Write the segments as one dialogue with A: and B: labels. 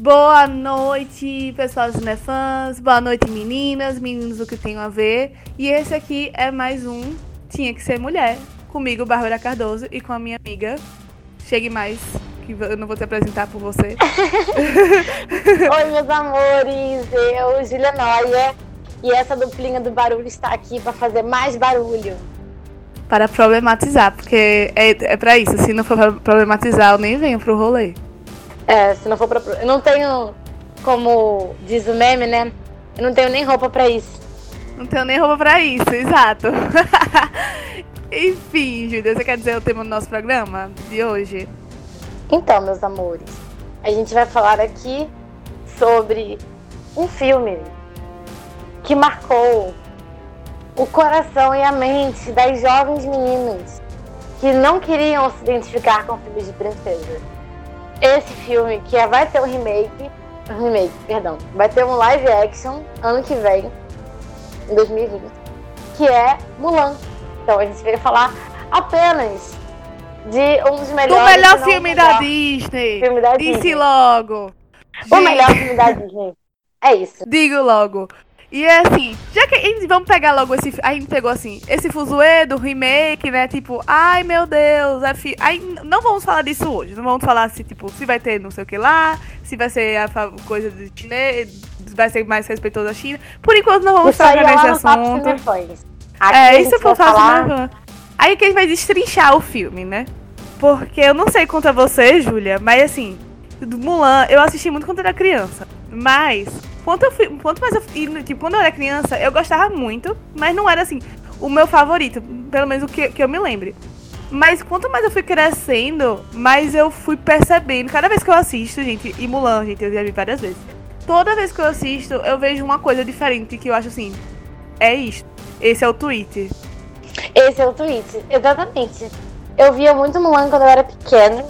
A: Boa noite, pessoal cinefãs. Boa noite, meninas, meninos do que tem a ver. E esse aqui é mais um Tinha que Ser Mulher. Comigo, Bárbara Cardoso, e com a minha amiga. Chegue mais, que eu não vou te apresentar por você.
B: Oi, meus amores. Eu, Julia Noia. E essa duplinha do barulho está aqui para fazer mais barulho.
A: Para problematizar, porque é, é para isso. Se não for problematizar, eu nem venho pro rolê.
B: É, se não for pra. Eu não tenho, como diz o meme, né? Eu não tenho nem roupa pra isso.
A: Não tenho nem roupa pra isso, exato. Enfim, Júlia, você quer dizer o tema do nosso programa de hoje?
B: Então, meus amores, a gente vai falar aqui sobre um filme que marcou o coração e a mente das jovens meninas que não queriam se identificar com filmes de princesa. Esse filme que é, vai ter um remake, um remake, perdão, vai ter um live action ano que vem, em 2020, que é Mulan. Então a gente veio falar apenas de um dos melhores.
A: O melhor filme da Disney.
B: Filme da
A: Disse
B: Disney.
A: logo.
B: O melhor filme da Disney. É isso.
A: Digo logo. E é assim, já que a gente vamos pegar logo esse. A gente pegou assim, esse fuzuê do remake, né? Tipo, ai meu Deus, é fi... aí não vamos falar disso hoje. Não vamos falar se, tipo, se vai ter não sei o que lá, se vai ser a coisa de chinês, vai ser mais respeitoso da China. Por enquanto não vamos
B: Isso aí é
A: nesse
B: Papo
A: assunto.
B: A
A: É, isso eu falar.
B: falar.
A: Aí que a gente vai destrinchar o filme, né? Porque eu não sei contra você, Júlia, mas assim, do Mulan, eu assisti muito quando era criança. Mas, quanto, eu fui, quanto mais eu e, tipo, quando eu era criança, eu gostava muito, mas não era assim, o meu favorito, pelo menos o que, que eu me lembre. Mas quanto mais eu fui crescendo, mais eu fui percebendo. Cada vez que eu assisto, gente, e Mulan, gente, eu já vi várias vezes. Toda vez que eu assisto, eu vejo uma coisa diferente que eu acho assim, é isto. Esse é o tweet.
B: Esse é o tweet, exatamente. Eu via muito Mulan quando eu era pequena.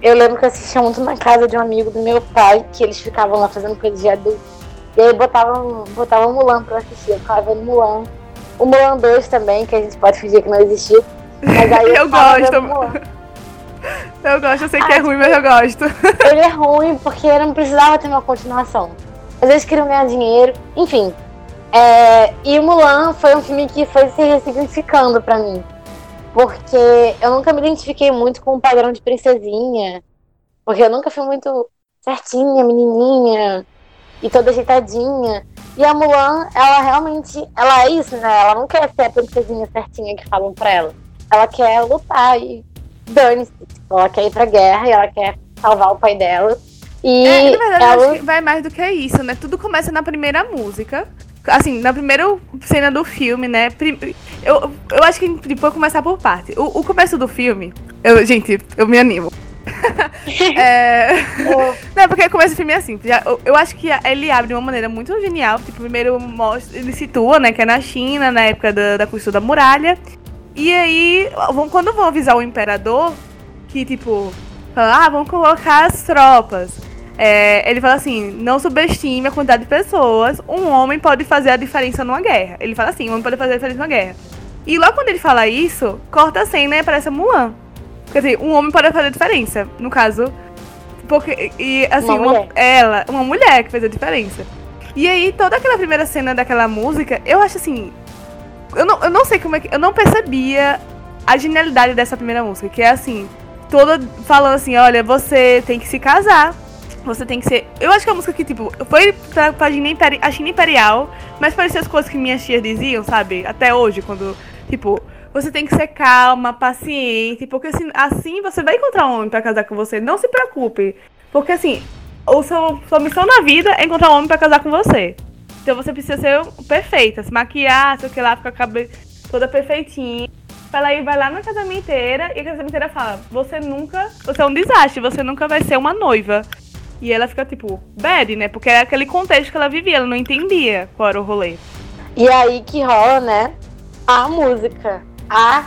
B: Eu lembro que eu assistia muito na casa de um amigo do meu pai, que eles ficavam lá fazendo coisa de adulto. E aí botavam, botavam Mulan pra eu assistir. Eu ficava vendo Mulan. O Mulan 2 também, que a gente pode fingir que não existiu. Mas aí eu,
A: Eu gosto. Eu gosto, eu sei que
B: Ah,
A: é ruim, mas eu gosto.
B: Ele é ruim porque não precisava ter uma continuação. Às vezes queriam ganhar dinheiro, enfim. É, e o Mulan foi um filme que foi se ressignificando pra mim. Porque eu nunca me identifiquei muito com o padrão de princesinha. Porque eu nunca fui muito certinha, menininha e toda ajeitadinha. E a Mulan, ela realmente, ela é isso, né? Ela não quer ser a princesinha certinha que falam pra ela. Ela quer lutar e dane-se. Ela quer ir pra guerra e ela quer salvar o pai dela. E
A: É, na verdade, eu
B: ela...
A: acho que vai mais do que isso, né? Tudo começa na primeira música. Assim, na primeira cena do filme, né? Eu, eu acho que tipo, vou começar por parte. O, o começo do filme. Eu, gente, eu me animo. É... Não, porque começa o filme assim. já- eu, eu acho que ele abre de uma maneira muito genial. Tipo, primeiro mostra, ele situa, né, que é na China, na época da, da construção da muralha. E aí, vão- quando vão avisar o imperador, que tipo, fala, ah, vamos colocar as tropas. É, ele fala assim, não subestime a quantidade de pessoas. Um homem pode fazer a diferença numa guerra. Ele fala assim, um homem pode fazer a diferença numa guerra. E logo quando ele fala isso, corta a cena e aparece a Mulan. Quer dizer, um homem pode fazer a diferença. No caso, porque e assim,
B: Uma
A: uma- ela, uma mulher que fez a diferença. E aí toda aquela primeira cena daquela música, eu acho assim, eu não, eu não sei como é que eu não percebia a genialidade dessa primeira música, que é assim, toda falando assim, olha, você tem que se casar. Você tem que ser. Eu acho que é uma música que, tipo, foi pra, pra China, Imperi- a China Imperial, mas parecia as coisas que minhas tias diziam, sabe? Até hoje, quando, tipo, você tem que ser calma, paciente, porque assim, assim você vai encontrar um homem pra casar com você. Não se preocupe. Porque assim, o seu, sua missão na vida é encontrar um homem pra casar com você. Então você precisa ser perfeita, se maquiar, sei o que lá, ficar cabeça toda perfeitinha. Ela aí vai lá na casamenteira e a casamenteira fala: Você nunca. Você é um desastre, você nunca vai ser uma noiva. E ela fica tipo, bad, né? Porque é aquele contexto que ela vivia, ela não entendia qual era o rolê.
B: E aí que rola, né? A música. A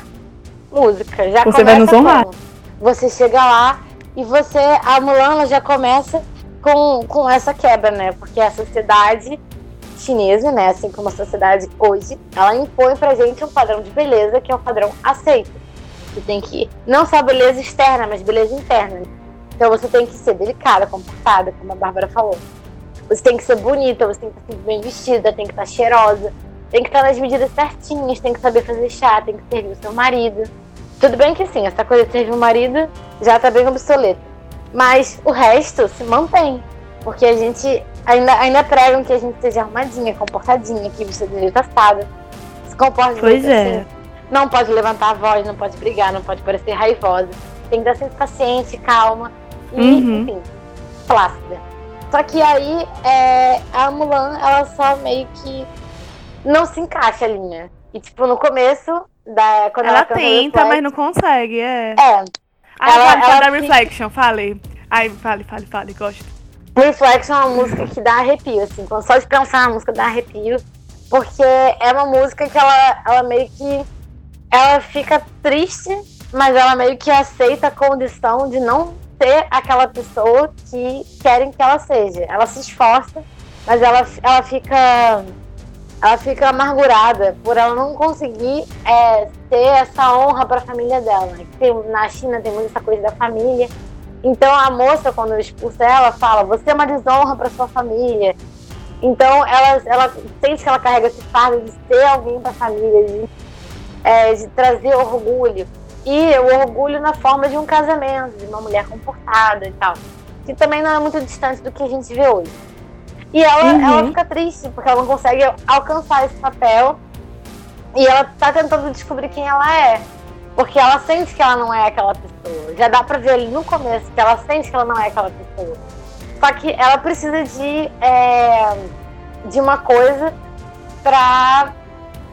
B: música. Já
A: Você vai
B: começa
A: nos honrar.
B: como? Você chega lá e você. A Mulan ela já começa com, com essa quebra, né? Porque a sociedade chinesa, né? Assim como a sociedade hoje, ela impõe pra gente um padrão de beleza que é um padrão aceito. Você tem que. Não só beleza externa, mas beleza interna. Então você tem que ser delicada, comportada, como a Bárbara falou. Você tem que ser bonita, você tem que estar bem vestida, tem que estar cheirosa, tem que estar nas medidas certinhas, tem que saber fazer chá, tem que servir o seu marido. Tudo bem que sim, essa coisa de servir o marido já está bem obsoleta. Mas o resto se mantém. Porque a gente ainda, ainda pregam que a gente seja arrumadinha, comportadinha, que você seja tastada. Se comporte
A: pois é.
B: assim. Não pode levantar a voz, não pode brigar, não pode parecer raivosa. Tem que estar sempre paciente, calma e, uhum. enfim, plácida. Só que aí é, a Mulan, ela só meio que não se encaixa a linha. E tipo, no começo da. Quando
A: ela, ela tenta, mas não consegue, é.
B: É.
A: Ah, ela, fala ela da Reflection, fale. Ai, fale, fale, fale, gosto.
B: Reflection é uma música que dá arrepio, assim. Só de pensar na música dá arrepio. Porque é uma música que ela, ela meio que. Ela fica triste, mas ela meio que aceita a condição de não ser aquela pessoa que querem que ela seja. Ela se esforça, mas ela, ela fica ela fica amargurada por ela não conseguir é, ter essa honra para a família dela. Tem, na China tem muito essa coisa da família. Então a moça, quando expulsa ela, fala: Você é uma desonra para sua família. Então ela, ela sente que ela carrega esse fardo de ser alguém para a família, de, é, de trazer orgulho. E o orgulho na forma de um casamento, de uma mulher comportada e tal. Que também não é muito distante do que a gente vê hoje. E ela, uhum. ela fica triste, porque ela não consegue alcançar esse papel. E ela tá tentando descobrir quem ela é. Porque ela sente que ela não é aquela pessoa. Já dá pra ver ali no começo que ela sente que ela não é aquela pessoa. Só que ela precisa de, é, de uma coisa pra,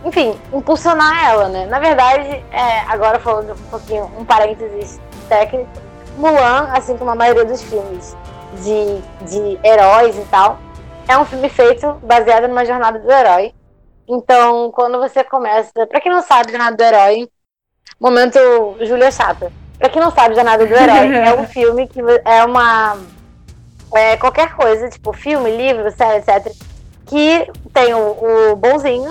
B: enfim, impulsionar ela, né? Na verdade, é, agora falando um pouquinho, um parênteses técnico, Mulan, assim como a maioria dos filmes de, de heróis e tal, é um filme feito baseado numa jornada do herói. Então, quando você começa. Pra quem não sabe, Jornada do Herói. Momento Júlia Chata. Pra quem não sabe, Jornada do Herói é um filme que é uma. É qualquer coisa, tipo filme, livro, série, etc. Que tem o, o bonzinho.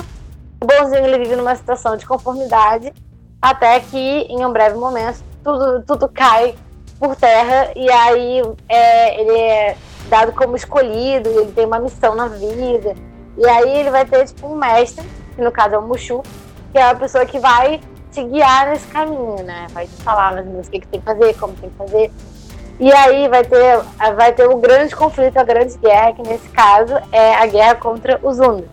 B: O bonzinho ele vive numa situação de conformidade. Até que, em um breve momento, tudo, tudo cai por terra. E aí é, ele é dado como escolhido, ele tem uma missão na vida. E aí ele vai ter, tipo, um mestre, que no caso é o Mushu, que é a pessoa que vai te guiar nesse caminho, né? Vai te falar mais ou menos o que, que tem que fazer, como tem que fazer. E aí vai ter, vai ter o grande conflito, a grande guerra, que nesse caso é a guerra contra os Undos.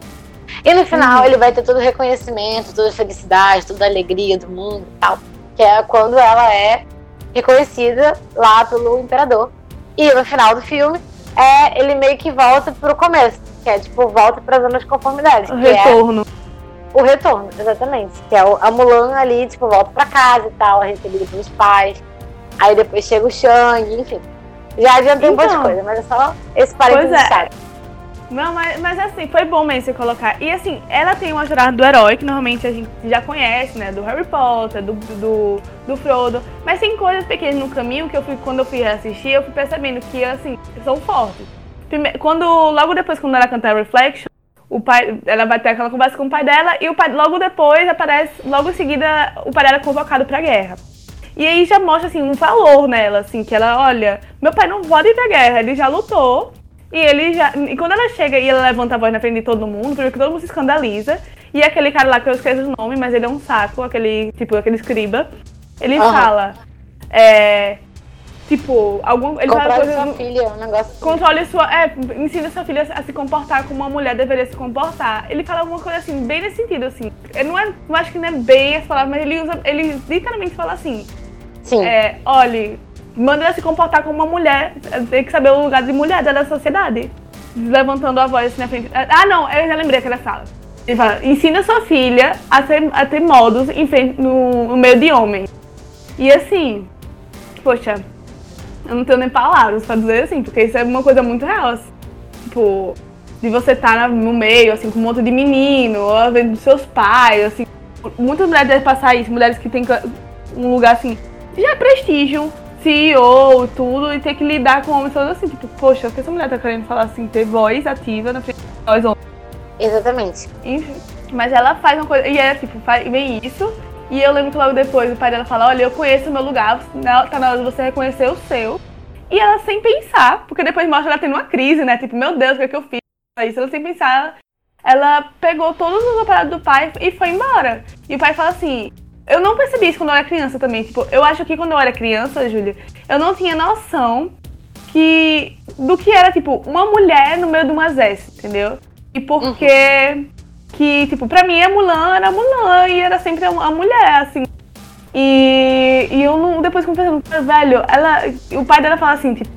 B: E no final uhum. ele vai ter todo o reconhecimento, toda a felicidade, toda a alegria do mundo e tal. Que é quando ela é reconhecida lá pelo imperador. E no final do filme, é ele meio que volta pro começo, que é tipo, volta pra zona de conformidade.
A: O retorno.
B: É o retorno, exatamente. Que é a Mulan ali, tipo, volta pra casa e tal, é recebida pelos pais. Aí depois chega o Shang, enfim. Já adiantei então, um monte de coisa, mas é só esse parênteses
A: é. chato. Não, mas, mas assim, foi bom mesmo você colocar. E assim, ela tem uma jornada do herói, que normalmente a gente já conhece, né? Do Harry Potter, do, do, do Frodo. Mas tem coisas pequenas no caminho que eu fui, quando eu fui assistir, eu fui percebendo que, assim, são fortes. Primeiro, quando, logo depois, quando ela cantar Reflection, o pai, ela vai ter aquela conversa com o pai dela e o pai, logo depois aparece, logo em seguida, o pai dela é convocado pra guerra. E aí já mostra, assim, um valor nela, assim, que ela, olha, meu pai não pode ir pra guerra, ele já lutou, e ele já. E quando ela chega e ela levanta a voz na frente de todo mundo, primeiro que todo mundo se escandaliza. E aquele cara lá que eu esqueço o nome, mas ele é um saco, aquele, tipo, aquele escriba. Ele uhum. fala. É, tipo, algum. Ele
B: Controle fala coisa, sua filha, um negócio. Assim.
A: Controle sua. É, ensina sua filha a se comportar como uma mulher deveria se comportar. Ele fala alguma coisa assim, bem nesse sentido, assim. Eu não, é, não acho que não é bem as palavras, mas ele usa. Ele literalmente fala assim.
B: Sim.
A: É, olhe, manda ela se comportar como uma mulher, tem que saber o lugar de mulher dela na sociedade. Levantando a voz assim na frente. Ah, não, eu já lembrei aquela sala. Ele fala, ensina sua filha a ter, a ter modos em frente, no, no meio de homem. E assim, poxa, eu não tenho nem palavras pra dizer assim, porque isso é uma coisa muito real. Assim. Tipo, de você estar tá no meio, assim, com um monte de menino, ou vendo seus pais, assim. Muitas mulheres devem passar isso, mulheres que têm um lugar assim, já prestígio, CEO, tudo, e ter que lidar com homens todos assim, tipo, poxa, o que essa mulher tá querendo falar assim, ter voz ativa na frente de nós homens.
B: Exatamente.
A: Enfim, mas ela faz uma coisa, e é tipo, faz, vem isso, e eu lembro que logo depois o pai dela fala, olha, eu conheço o meu lugar, tá na hora de você reconhecer o seu, E ela sem pensar, porque depois mostra ela tendo uma crise, né? Tipo, meu Deus, o que, é que eu fiz? Isso ela sem pensar, ela pegou todos os aparatos do pai e foi embora. E o pai fala assim: Eu não percebi isso quando eu era criança também. Tipo, eu acho que quando eu era criança, Júlia, eu não tinha noção que. do que era, tipo, uma mulher no meio de um exército, entendeu? E porque. Uhum. Que, tipo, pra mim a Mulan era Mulan e era sempre a mulher, assim. E, e eu não. Depois eu velho, ela. O pai dela fala assim, tipo,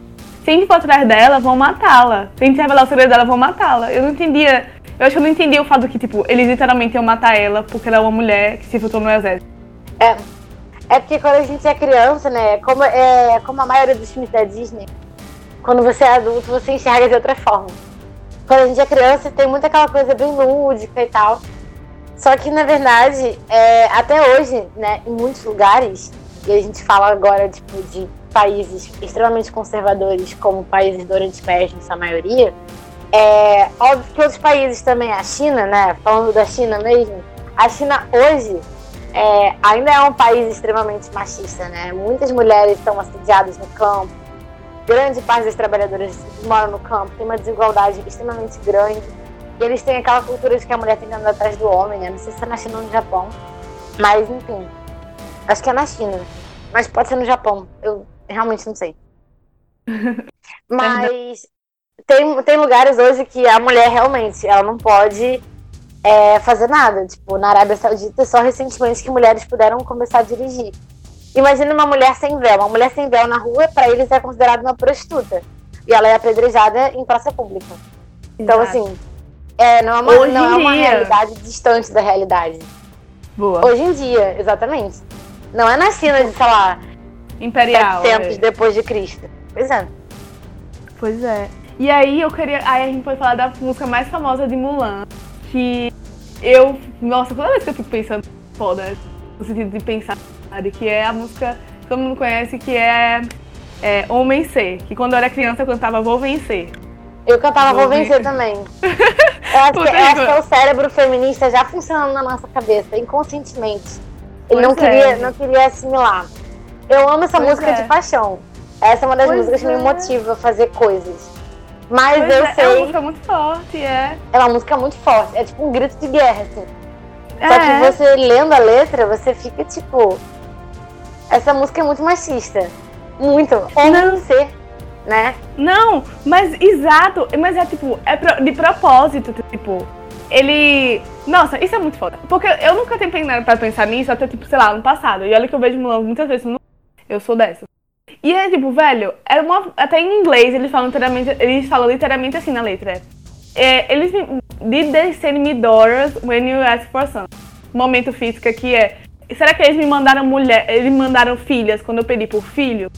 A: se a gente for atrás dela, vão matá-la. Se a gente revelar o segredo dela, vão matá-la. Eu não entendia. Eu acho que eu não entendia o fato que, tipo, eles literalmente iam matar ela porque ela é uma mulher que se infiltrou no exército.
B: É. É porque quando a gente é criança, né? Como, é, como a maioria dos filmes da Disney, quando você é adulto, você enxerga de outra forma. Quando a gente é criança, tem muita aquela coisa bem lúdica e tal. Só que, na verdade, é, até hoje, né, em muitos lugares, e a gente fala agora tipo, de países extremamente conservadores, como países do Oriente Médio, sua maioria, é óbvio que outros países também, a China, né, falando da China mesmo, a China hoje é, ainda é um país extremamente machista, né? Muitas mulheres estão assediadas no campo, grande parte das trabalhadoras moram no campo, tem uma desigualdade extremamente grande. E eles têm aquela cultura de que a mulher tem que andar atrás do homem, né? Não sei se é na China ou no Japão. Mas, enfim. Acho que é na China. Mas pode ser no Japão. Eu realmente não sei. Mas tem, tem lugares hoje que a mulher realmente ela não pode é, fazer nada. Tipo, na Arábia Saudita, só recentemente que mulheres puderam começar a dirigir. Imagina uma mulher sem véu. Uma mulher sem véu na rua, para eles é considerada uma prostituta. E ela é apedrejada em praça pública. Então, Exato. assim, é, não é uma, não é uma realidade distante da realidade.
A: Boa.
B: Hoje em dia, exatamente. Não é na China de, sei lá,
A: Imperial.
B: 700 é. depois de Cristo. Pois é.
A: Pois é. E aí eu queria. Aí a gente pode falar da música mais famosa de Mulan. Que eu. Nossa, toda vez que eu fico pensando, foda, no sentido de pensar, que é a música que todo mundo conhece, que é, é Homem Ser. Que quando eu era criança eu cantava Vou Vencer.
B: Eu cantava Vou, Vou Vencer também. Eu acho, que, acho, que, é o cérebro feminista já funcionando na nossa cabeça, inconscientemente. Ele não, é. queria, não queria assimilar. Eu amo essa pois música é. de paixão. Essa é uma das pois músicas que me é. motiva a fazer coisas. Mas pois eu
A: é,
B: sei.
A: É uma música muito forte, é.
B: É uma música muito forte. É tipo um grito de guerra, assim. Só que é. você lendo a letra, você fica tipo. Essa música é muito machista. Muito. Homem ser né?
A: Não, mas exato, mas é tipo, é de propósito, tipo, ele. Nossa, isso é muito foda. Porque eu nunca tenho pensado pra pensar nisso até, tipo, sei lá, no passado. E olha que eu vejo Mulan muitas vezes no. Eu sou dessa. E é tipo, velho, é uma. Até em inglês eles falam literalmente. Eles falam literalmente assim na letra. É, eles did they send me daughters when you ask for some? Momento física que é. Será que eles me mandaram mulher. Eles me mandaram filhas quando eu pedi por filho?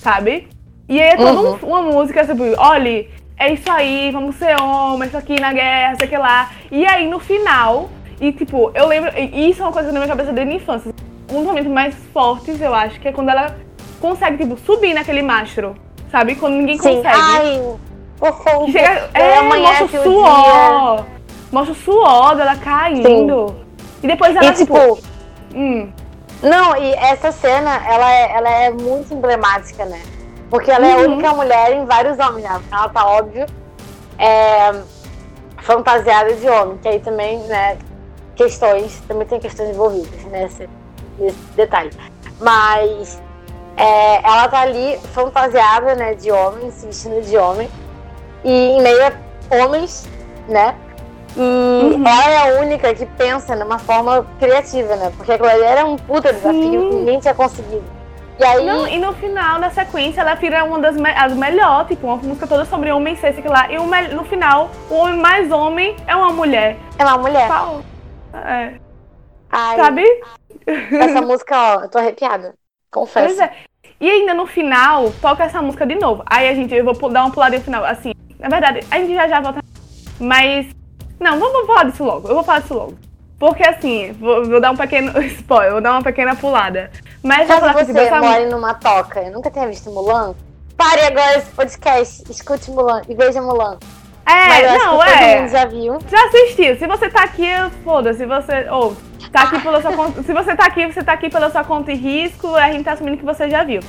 A: Sabe? E aí é toda uhum. uma música, tipo, olha, é isso aí, vamos ser homens, isso aqui na guerra, sei que lá. E aí no final, e tipo, eu lembro, e isso é uma coisa na minha cabeça desde a infância. Um dos momentos mais fortes, eu acho, que é quando ela consegue, tipo, subir naquele mastro, sabe? Quando ninguém Sim. consegue.
B: Ai, o
A: chega, é, mostra o suor. Mostra o suor dela caindo. Sim. E depois ela,
B: e, tipo. tipo hum. Não, e essa cena, ela é, ela é muito emblemática, né? Porque ela é a uhum. única mulher em vários homens, né? Ela tá óbvio é, fantasiada de homem, que aí também, né, questões, também tem questões envolvidas nesse, nesse detalhe. Mas é, ela tá ali fantasiada, né, de homem, se vestindo de homem, e em meio a homens, né? E uhum. ela é a única que pensa numa forma criativa, né? Porque aquilo ali era um puta desafio que ninguém tinha conseguido.
A: E aí. Não, e no final, na sequência, ela vira uma das me as melhores, tipo, uma música toda sobre homem ser, sei lá. E o no final, o homem mais homem é uma mulher.
B: É uma mulher.
A: Fala. É. Ai, Sabe?
B: Essa música, ó, eu tô arrepiada. Confesso. Pois é.
A: E ainda no final, toca essa música de novo. Aí a gente, eu vou dar uma puladinha no final. Assim, na verdade, a gente já já volta. Mas. Não, vamos falar disso logo. Eu vou falar disso logo. Porque assim, vou, vou, dar um pequeno spoiler, vou dar uma pequena pulada. Mas
B: Caso você dessa... mora numa toca e nunca tenha visto Mulan, pare agora esse podcast, escute Mulan e veja Mulan.
A: É, Mas não, é.
B: Todo mundo já viu.
A: Já assistiu. Se você tá aqui, foda-se. Se você. Ou, oh, tá aqui pela sua conta. Se você tá aqui, você tá aqui pela sua conta e risco, a gente tá assumindo que você já viu.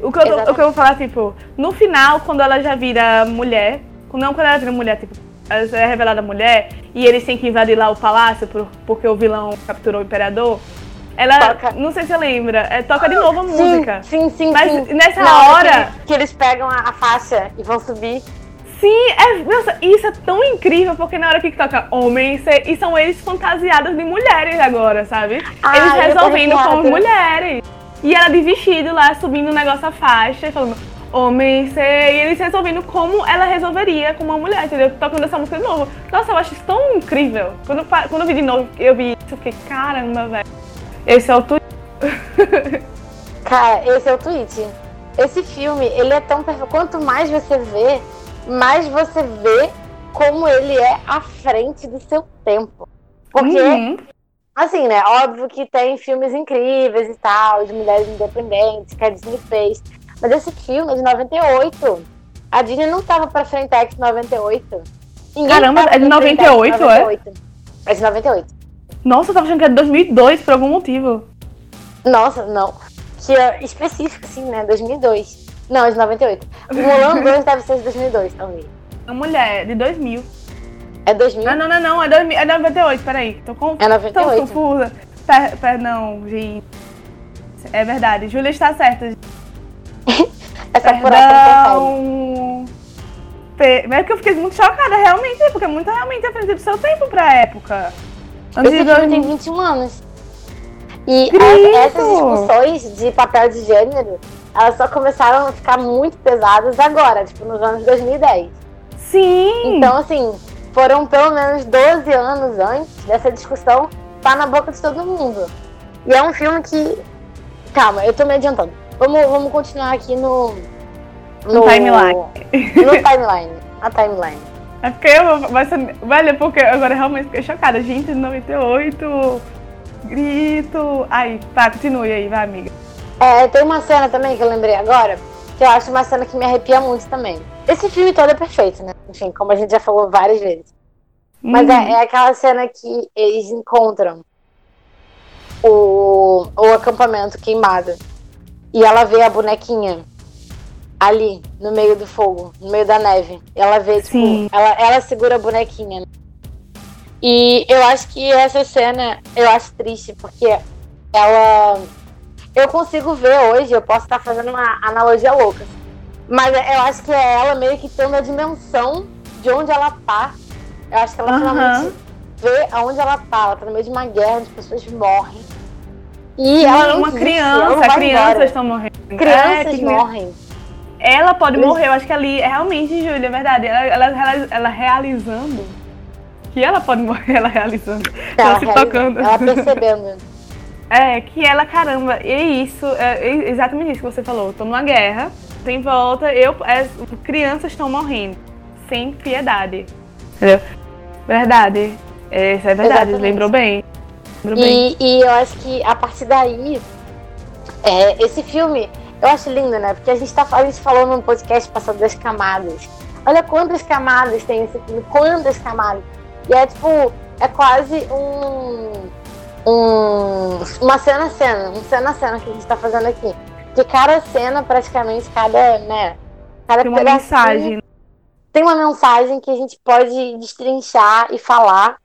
A: O que, eu, o que eu vou falar, tipo, no final, quando ela já vira mulher, não quando ela vira mulher, tipo, é revelada mulher, e eles têm que invadir lá o palácio por- porque o vilão capturou o imperador, ela,
B: Toca.
A: não sei se você lembra, é, toca de novo a música.
B: Sim, sim, sim.
A: Mas
B: sim.
A: nessa
B: Na
A: hora-
B: Que, eles- que eles pegam a, a faixa e vão subir.
A: Sim, é, nossa, isso é tão incrível, porque na hora que toca homens, é- e são eles fantasiados de mulheres agora, sabe?
B: Ah,
A: eles resolvendo como mulheres. E ela de vestido lá, subindo o negócio a faixa, e falando, homens, é, e eles resolvendo como ela resolveria com uma mulher, entendeu? Tocando essa música de novo. Nossa, eu acho isso tão incrível. Quando, eu quando eu vi de novo, eu vi isso, eu fiquei, caramba, velho. Esse é o tu...
B: Cara, esse é o tweet. Esse filme, ele é tão perfeito. Quanto mais você vê, mais você vê como ele é à frente do seu tempo. Porque,
A: Uhum.
B: assim, né? Óbvio que tem filmes incríveis e tal, de mulheres independentes, que a Disney fez. Mas esse filme é de 98. A Disney não tava pra Frentex em 98. Ninguém
A: Caramba, é de
B: pra Frentex em
A: 98, é?
B: 98. É de 98.
A: Nossa, eu tava achando que era de 2002 por algum motivo.
B: Nossa, não. Que é específico, assim, né? 2002. Não, é de 98. O Mulan 2 deve ser de 2002, talvez.
A: A mulher, de 2000.
B: É 2000?
A: Ah, não, não, não, é, 2000, é 98, peraí. Tô, com,
B: É 98.
A: tô confusa. Per, perdão, gente. É verdade, Júlia está certa.
B: Essa perfeita.
A: Perdão. Pe- é que eu fiquei muito chocada, realmente, porque é muito realmente à frente do seu tempo pra época. Antes
B: Esse filme tem
A: 2000.
B: 21 anos. E as- essas discussões de papel de gênero, elas só começaram a ficar muito pesadas agora, tipo, nos anos 2010.
A: Sim!
B: Então, assim, foram pelo menos 12 anos antes dessa discussão tá na boca de todo mundo. E é um filme que. Calma, eu tô me adiantando. Vamos, vamos continuar aqui no.
A: No timeline.
B: No timeline. A timeline.
A: É porque eu. Vai ser, velho, porque agora realmente fiquei chocada. Gente, 98. Grito. Ai, tá, continue aí, vai, amiga.
B: É, tem uma cena também que eu lembrei agora, que eu acho uma cena que me arrepia muito também. Esse filme todo é perfeito, né? Enfim, como a gente já falou várias vezes. Mas
A: Uhum.
B: é, é aquela cena que eles encontram o, o acampamento queimado. E ela vê a bonequinha ali, no meio do fogo, no meio da neve. Ela vê, tipo,
A: Sim.
B: ela, ela segura a bonequinha. né? E eu acho que essa cena, eu acho triste, porque ela. Eu consigo ver hoje, eu posso estar fazendo uma analogia louca. Mas eu acho que é ela meio que tendo a dimensão de onde ela tá. Eu acho que ela
A: Aham.
B: finalmente vê aonde ela tá. Ela tá no meio de uma guerra onde pessoas morrem. E ela não
A: uma
B: ela não
A: criança,
B: vai
A: crianças estão morrendo. É,
B: Crianças
A: que-
B: morrem.
A: Ela pode
B: Eles-
A: morrer, eu acho que ali é realmente, Júlia, é verdade. Ela, ela, ela, ela realizando. Que ela pode morrer, ela realizando. Ela, se
B: realiza-
A: tocando.
B: Ela percebendo.
A: É, que ela, caramba, e é isso, é exatamente isso que você falou. Tô numa guerra, tem volta, eu, é, crianças estão morrendo. Sem piedade. Entendeu? Verdade. É, isso é verdade, lembrou bem.
B: E, e eu acho que a partir daí, é, esse filme, eu acho lindo, né? Porque a gente, tá, a gente falou num podcast passado das camadas. Olha quantas camadas tem esse filme, quantas camadas. E é tipo, é quase um. um uma cena a cena, um cena a cena que a gente tá fazendo aqui. De cada cena, praticamente, cada, né? Cada
A: Tem uma mensagem.
B: tem uma mensagem que a gente pode destrinchar e falar.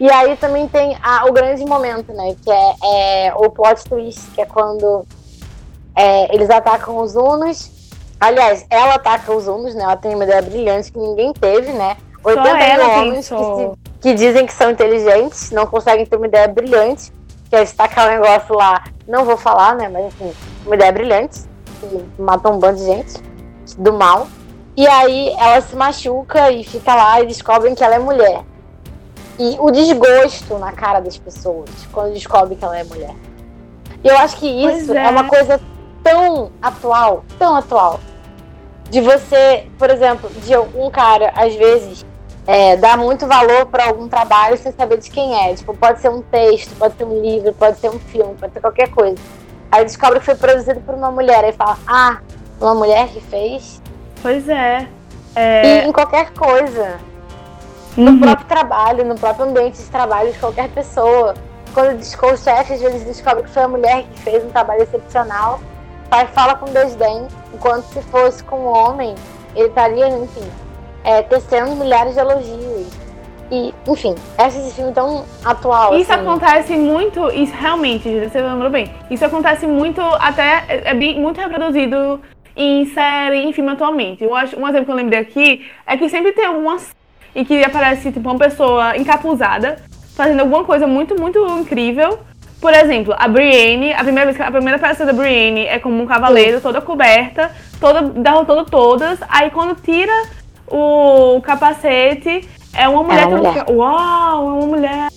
B: E aí também tem a- o grande momento, né? Que é, é o plot twist, que é quando é, eles atacam os Unos. Aliás, ela ataca os Unos, né? Ela tem uma ideia brilhante que ninguém teve, né? 80 mil
A: ela
B: homens que, se- que dizem que são inteligentes, não conseguem ter uma ideia brilhante. Que é destacar o negócio lá, não vou falar, né? Mas enfim, uma ideia brilhante. Que matou um bando de gente do mal. E aí ela se machuca e fica lá e descobrem que ela é mulher. E o desgosto na cara das pessoas quando descobrem que ela é mulher. E eu acho que isso é.
A: é.
B: uma coisa tão atual, tão atual. De você, por exemplo, de um cara, às vezes, é, dar muito valor para algum trabalho sem saber de quem é. Tipo, pode ser um texto, pode ser um livro, pode ser um filme, pode ser qualquer coisa. Aí descobre que foi produzido por uma mulher. Aí fala, ah, uma mulher que fez?
A: Pois é.
B: E
A: É,
B: em qualquer coisa. No
A: uhum.
B: próprio trabalho, no próprio ambiente de trabalho de qualquer pessoa. Quando o chefe, às vezes descobre que foi a mulher que fez um trabalho excepcional. pai fala com desdém, enquanto se fosse com um homem, ele estaria, enfim, é, tecendo milhares de elogios. E, enfim, esse filme tão atual.
A: Isso
B: assim.
A: acontece muito, isso realmente, você lembrou bem. Isso acontece muito, até é bem, muito reproduzido em série, em filme atualmente. Eu acho, um exemplo que eu lembrei aqui é que sempre tem algumas em que aparece tipo uma pessoa encapuzada fazendo alguma coisa muito, muito incrível. Por exemplo, a Brienne, a primeira vez a primeira peça da Brienne é como um cavaleiro, toda coberta, toda derrotando todas. Aí quando tira o capacete, é uma mulher,
B: É uma mulher.
A: Uau, é uma mulher.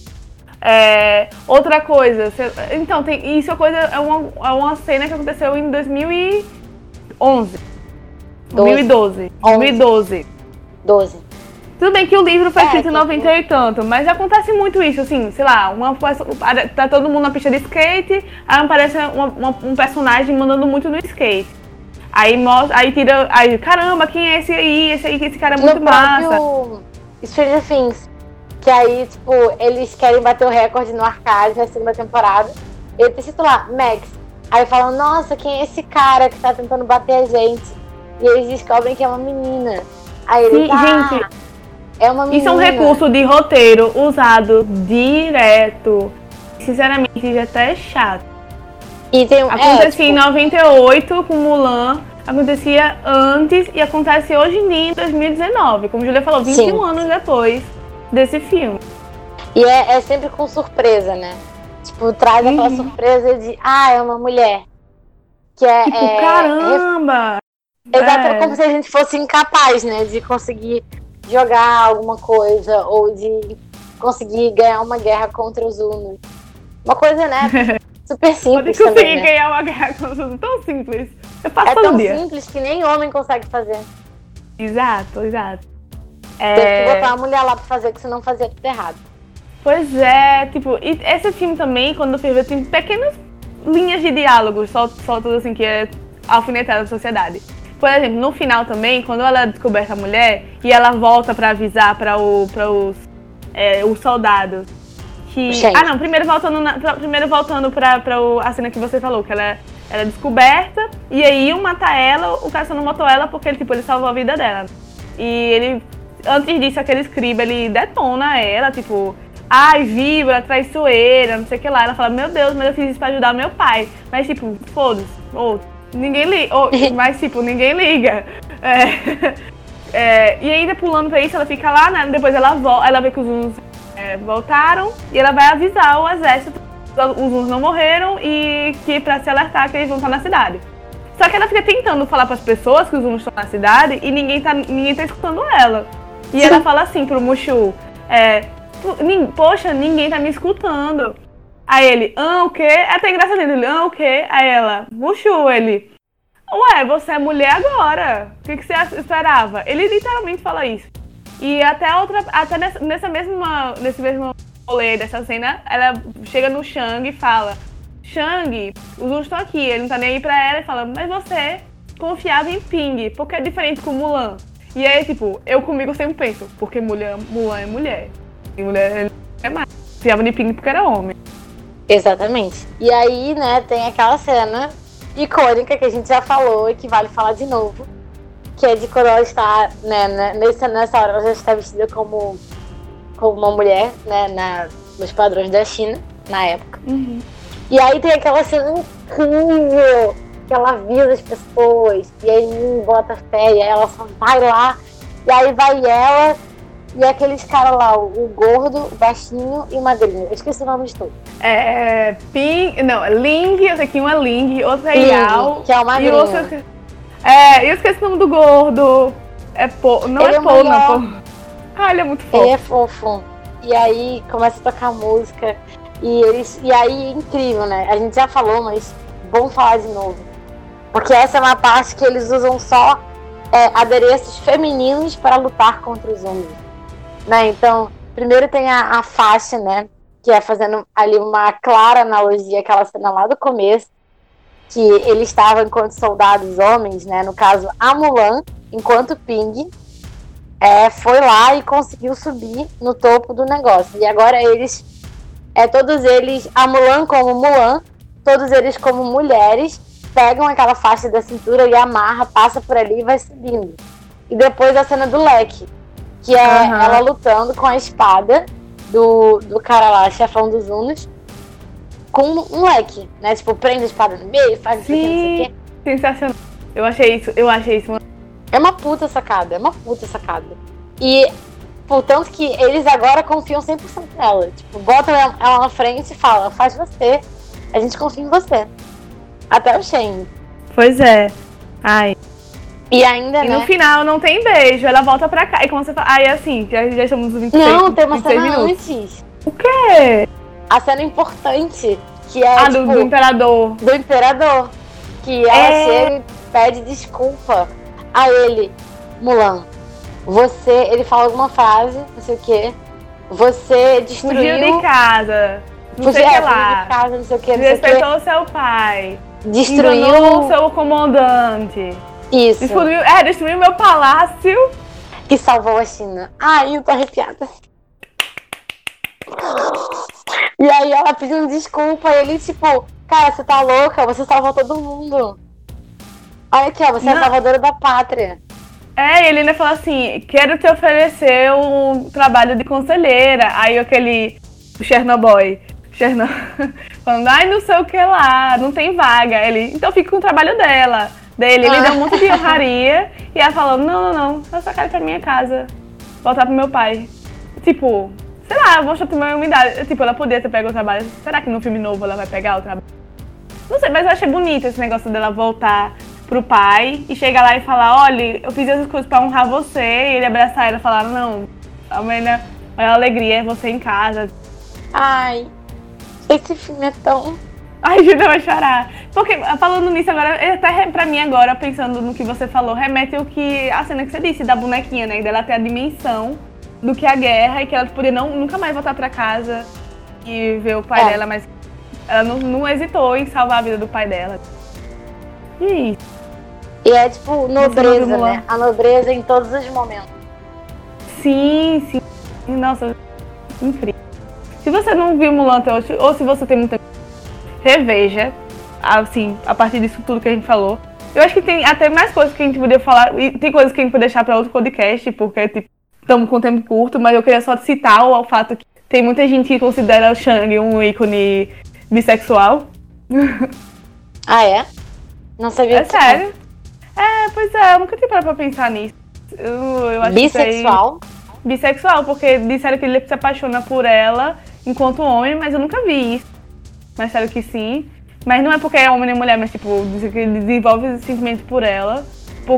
A: É, outra coisa, então, tem, isso é, coisa, é, uma, é uma cena que aconteceu em 2011. 2012. 2012.
B: 12.
A: Tudo bem que o livro foi
B: É,
A: escrito em
B: que-
A: 90 e tanto, mas acontece muito isso, assim, sei lá, uma, tá todo mundo na pista de skate, aí aparece uma- uma- um personagem mandando muito no skate. Aí mostra, aí tira, aí, caramba, quem é esse aí? Esse aí, esse cara é muito
B: no
A: massa.
B: Stranger Things. Que aí, tipo, eles querem bater o recorde no arcade na segunda temporada. Ele tem escrito lá, Max. Aí falam, nossa, quem é esse cara que tá tentando bater a gente? E eles descobrem que é uma menina. Aí ele
A: Sim,
B: ah,
A: gente,
B: é uma menina.
A: Isso é um recurso de roteiro usado direto. Sinceramente, já até é chato.
B: E tem.
A: Acontecia
B: é,
A: em
B: tipo,
A: 98 com Mulan, acontecia antes e acontece hoje em dia em 2019. Como a Julia falou, 21
B: Sim.
A: anos depois desse filme.
B: E é, é sempre com surpresa, né? Tipo, traz aquela
A: Uhum.
B: surpresa de, ah, é uma mulher. Que é.
A: Tipo,
B: é,
A: caramba!
B: Exato,
A: É.
B: como se a gente fosse incapaz, né? De conseguir jogar alguma coisa ou de conseguir ganhar uma guerra contra os Unos. Uma coisa, né? Super
A: Pode
B: simples
A: conseguir
B: também, né?
A: ganhar uma guerra com os tão simples. Eu faço
B: É
A: todo
B: tão
A: dia.
B: simples que nem homem consegue fazer.
A: Exato, exato.
B: Teve que
A: É,
B: botar uma mulher lá pra fazer, que senão fazia tudo errado.
A: Pois é, tipo, e esse filme também, quando eu ver, tem pequenas linhas de diálogo, só, tudo assim, que é alfinetada da sociedade. Por exemplo, no final também, quando ela é descoberta a mulher e ela volta pra avisar para o, pra os, é, os soldados que.
B: Gente.
A: Ah, não, primeiro voltando, na, pra- primeiro voltando pra, pra o- a cena que você falou, que ela, é- ela é descoberta e aí iam matar ela, o cara só não matou ela porque ele, tipo, ele salvou a vida dela. E ele, antes disso, aquele escriba, ele detona ela, tipo, ai, vibra, traiçoeira, não sei o que lá. Ela fala, meu Deus, mas eu fiz isso pra ajudar meu pai. Mas, tipo, foda-se, ou, ninguém liga, ou, mas, tipo, ninguém liga. É, é, e ainda pulando pra isso, ela fica lá, né? Depois ela volta, ela vê que os uns é, voltaram e ela vai avisar o exército que os uns não morreram e que pra se alertar que eles vão estar na cidade. Só que ela fica tentando falar pras pessoas que os Zuns estão na cidade e ninguém tá, ninguém tá escutando ela. E ela fala assim pro Mushu, é, "Po- nin- poxa, ninguém tá me escutando. Aí ele, ah, o quê? É até engraçado ele, ah, o quê? Aí ela, Mushu, ele, ué, você é mulher agora. O que, que você esperava? Ele literalmente fala isso. E até outra, até nessa, mesma, nesse mesmo rolê dessa cena, ela chega no Shang e fala, Shang, os outros estão aqui, ele não tá nem aí pra ela e fala, mas você confiava em Ping, porque é diferente com Mulan. E aí, tipo, eu comigo sempre penso, porque mulher, Mulan é mulher. E mulher é mais. Confiava em Ping porque era homem.
B: Exatamente. E aí, né, tem aquela cena icônica que a gente já falou e que vale falar de novo. Que é de ela está, né, né, nessa, nessa hora ela já está vestida como, como uma mulher, né, na, nos padrões da China, na época. E aí tem aquela cena incrível que ela avisa as pessoas, e aí bota fé, e aí ela só vai lá, e aí vai ela e aqueles caras lá, o, gordo, baixinho e o magrinho. Eu esqueci o nome de todos.
A: É. Ping. Não, é Ling, eu sei que um é Ling, outro é
B: Ling,
A: Yao.
B: que é o
A: E
B: magrinho.
A: o outro. esque- É, eu esqueci o nome do gordo. É Po. Não
B: Ele
A: é
B: é
A: Po, não é. Ah, ele é muito
B: Ele
A: fofo.
B: é fofo. E aí começa a tocar música. E eles. E aí é incrível, né? A gente já falou, mas vamos falar de novo. Porque essa é uma parte que eles usam só é, adereços femininos para lutar contra os homens. Né? Então, primeiro tem a, a faixa, né? Que é fazendo ali uma clara analogia àquela cena lá do começo. Que eles estavam enquanto soldados homens, né? No caso, a Mulan, enquanto Ping, é, foi lá e conseguiu subir no topo do negócio. E agora eles, é, todos eles, a Mulan como Mulan, todos eles como mulheres, pegam aquela faixa da cintura e amarra, passa por ali e vai subindo. E depois a cena do leque, que é
A: Aham.
B: ela lutando com a espada do, do cara lá, chefão dos Unos, com um leque, né? Tipo, prende a espada no meio, faz não sei o que, não sei o
A: Sim.
B: quê.
A: Sensacional. Eu achei isso, eu achei isso.
B: É uma puta sacada, é uma puta sacada. E, portanto, que eles agora confiam 100% nela. Tipo, botam ela ela na frente e falam, faz você, a gente confia em você. Até o Shane.
A: Pois é. Ai.
B: E ainda,
A: E
B: né?
A: no final não tem beijo, ela volta pra cá. E como você fala. Ai, assim, já, já estamos nos 26,
B: Não, tem uma
A: 26
B: cena
A: minutos.
B: antes.
A: O quê?
B: A cena importante, que é,
A: ah, do,
B: tipo,
A: do imperador.
B: do imperador. Que ela
A: É.
B: chega e pede desculpa a ele. Mulan, você... Ele fala alguma frase, não sei o quê. Você destruiu...
A: Fugiu de casa. Não
B: fugiu-
A: sei o
B: é,
A: lá.
B: de casa, não sei o não sei o
A: seu pai.
B: Destruiu...
A: seu comandante.
B: Isso.
A: Destruiu, é, destruiu meu palácio.
B: Que salvou a China. Ai, eu tô arrepiada. E aí ela pedindo desculpa e ele, tipo, cara, você tá louca? Você salvou todo mundo. Olha aqui, ó, você é a
A: Não.
B: salvadora da pátria.
A: É, e ele ainda fala assim: quero te oferecer um trabalho de conselheira. Aí aquele. Chernobyl. Cherno... Falando, ai, não sei o que lá, não tem vaga. Ele, então fica com o trabalho dela. Dele, ele
B: Ah.
A: deu um monte de honraria. e ela falando, não, não, não, eu só quero ir pra minha casa. Voltar pro meu pai. Tipo, sei lá, mostra minha umidade. Tipo, ela podia ter pego o trabalho. Será que no filme novo ela vai pegar o trabalho? Não sei, mas eu achei bonito esse negócio dela voltar pro pai e chegar lá e falar, olha, eu fiz essas coisas pra honrar você, e ele abraçar ela e falar, não, a maior maior alegria é você em casa.
B: Ai, esse filme é tão.
A: Ai, Júlia vai chorar. Porque, falando nisso agora, até re- pra mim agora, pensando no que você falou, remete ao que a cena que você disse da bonequinha, né? Dela ter a dimensão do que é a guerra e que ela podia não, nunca mais voltar pra casa e ver o pai
B: É.
A: dela, mas ela não, não hesitou em salvar a vida do pai dela. E é isso.
B: E é tipo nobreza, né? A nobreza em todos os momentos.
A: Sim, sim. Nossa, incrível. Se você não viu Mulan até hoje, ou se você tem tempo, reveja, assim, a partir disso tudo que a gente falou. Eu acho que tem até mais coisas que a gente poderia falar, e tem coisas que a gente pode deixar para outro podcast, porque, tipo, estamos com tempo curto, mas eu queria só citar o, o fato que tem muita gente que considera o Shang um ícone bissexual.
B: Ah, é? Não sabia
A: É
B: que-
A: sério. É, pois é, eu nunca tinha parado pra pensar nisso. Eu, eu aí-
B: Bissexual?
A: bissexual, porque disseram que ele se apaixona por ela enquanto homem, mas eu nunca vi isso. Mas sério que sim. Mas não é porque é homem nem mulher, mas tipo, ele desenvolve sentimento por ela.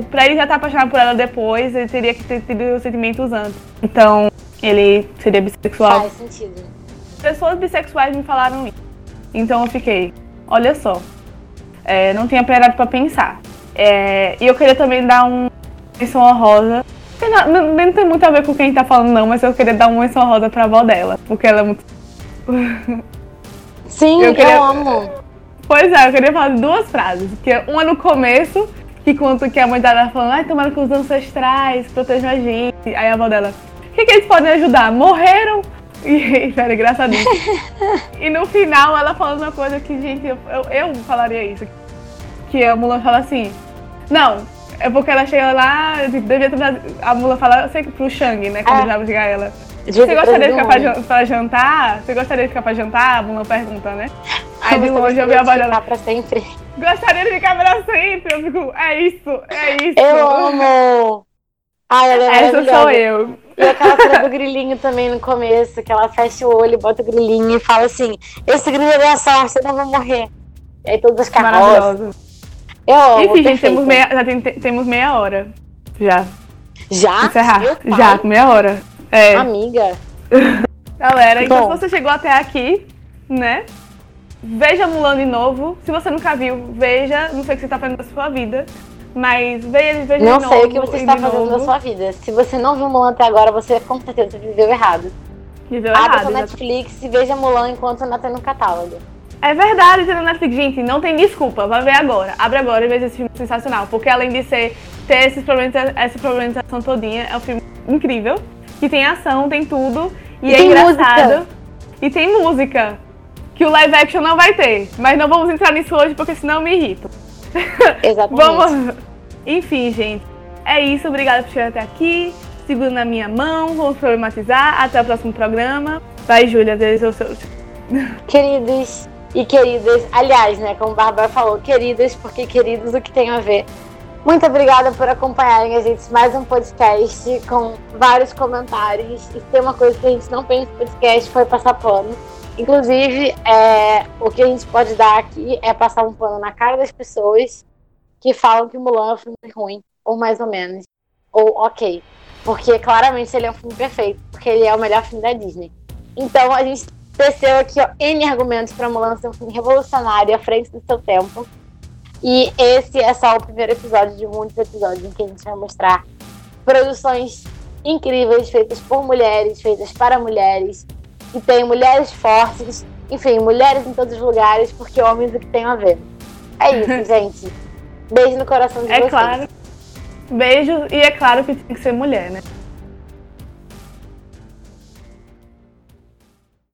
A: Pra ele já estar apaixonado por ela depois, ele teria que ter tido sentimentos antes. Então, ele seria bissexual.
B: Faz sentido.
A: Pessoas bissexuais me falaram isso. Então eu fiquei, olha só. é, não tinha parado pra pensar. É, e eu queria também dar um menção honrosa. Na- Não, não tem muito a ver com quem tá falando, não, mas eu queria dar uma menção honrosa pra avó dela. Porque ela é muito.
B: Sim,
A: Eu
B: eu,
A: queria-
B: amo.
A: Pois é, eu queria falar duas frases. Que é uma no começo, que conta que a mãe dela falando, ai, tomara que os ancestrais protejam a gente. Aí a avó dela, o que, que eles podem ajudar? Morreram? E, era engraçadíssimo. e no final ela falando uma coisa que, gente, eu, eu, eu falaria isso. Que a Mulan fala assim, não, é porque ela chega lá, devia ter a Mula fala, eu sei que pro Shang, né, quando
B: É.
A: brigar ela. Você gostaria de ficar pra, pra jantar? Você gostaria de ficar pra jantar? A Mulan pergunta, né? Aí de longe eu vi a dela.
B: ficar pra sempre.
A: Gostaria de ficar pra sempre. Eu fico, é isso, é isso.
B: Eu amo! Ai, ela é
A: Essa sou eu.
B: E aquela cena do grilinho também no começo, que ela fecha o olho, bota o grilinho e fala assim: Esse grilo é minha sorte, eu não vou morrer. E aí todas as carroças. Eu amo.
A: Enfim, gente, temos meia, já tem- te- temos meia hora. Já.
B: Já?
A: Encerrar. Já, meia hora. É.
B: Amiga.
A: Galera, então
B: Bom.
A: se você chegou até aqui, né? Veja Mulan de novo. Se você nunca viu, veja. Não sei o que você tá fazendo da sua vida. Mas veja, veja
B: Não
A: de
B: sei
A: novo.
B: o que você está fazendo da
A: novo.
B: sua vida. Se você não viu Mulan até agora, você com certeza viveu errado.
A: Viveu
B: Abra
A: errado,
B: sua
A: exatamente.
B: Netflix e veja Mulan enquanto não tem no catálogo.
A: É verdade, tem na Netflix. Gente, não tem desculpa. Vai ver agora. Abre agora e veja esse filme sensacional. Porque além de ser, ter esses problemas, essa problematização todinha, é um filme incrível. Que tem ação, tem tudo. E,
B: E
A: é
B: tem
A: engraçado.
B: música.
A: E tem música. Que o live action não vai ter. Mas não vamos entrar nisso hoje porque senão eu me irrito.
B: Exatamente.
A: Vamos. Enfim, gente. É isso. Obrigada por chegar até aqui. Segura na minha mão. Vamos problematizar. Até o próximo programa. Vai, Júlia. Deus o seu.
B: Queridos e queridas, aliás, né, como o Bárbara falou, queridas, porque queridos, o que tem a ver? Muito obrigada por acompanharem a gente mais um podcast com vários comentários. E tem uma coisa que a gente não fez no podcast foi passar pano. Inclusive, é, o que a gente pode dar aqui é passar um pano na cara das pessoas que falam que Mulan é um filme ruim, ou mais ou menos, ou ok. Porque claramente ele é um filme perfeito, porque ele é o melhor filme da Disney. Então a gente teceu aqui ó, N argumentos para Mulan ser um filme revolucionário à frente do seu tempo. E esse é só o primeiro episódio de muitos episódios em que a gente vai mostrar produções incríveis feitas por mulheres, feitas para mulheres, que tem mulheres fortes, enfim, mulheres em todos os lugares, porque homens o que tem a ver. É isso, gente. Beijo no coração de
A: é
B: vocês.
A: claro. Beijo, e é claro que tem que ser mulher, né?